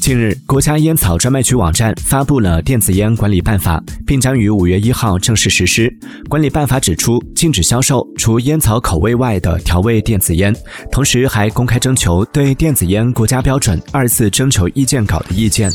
近日国家烟草专卖局网站发布了电子烟管理办法并将于五月一号正式实施。管理办法指出禁止销售除烟草口味外的调味电子烟同时还公开征求对电子烟国家标准二次征求意见稿的意见。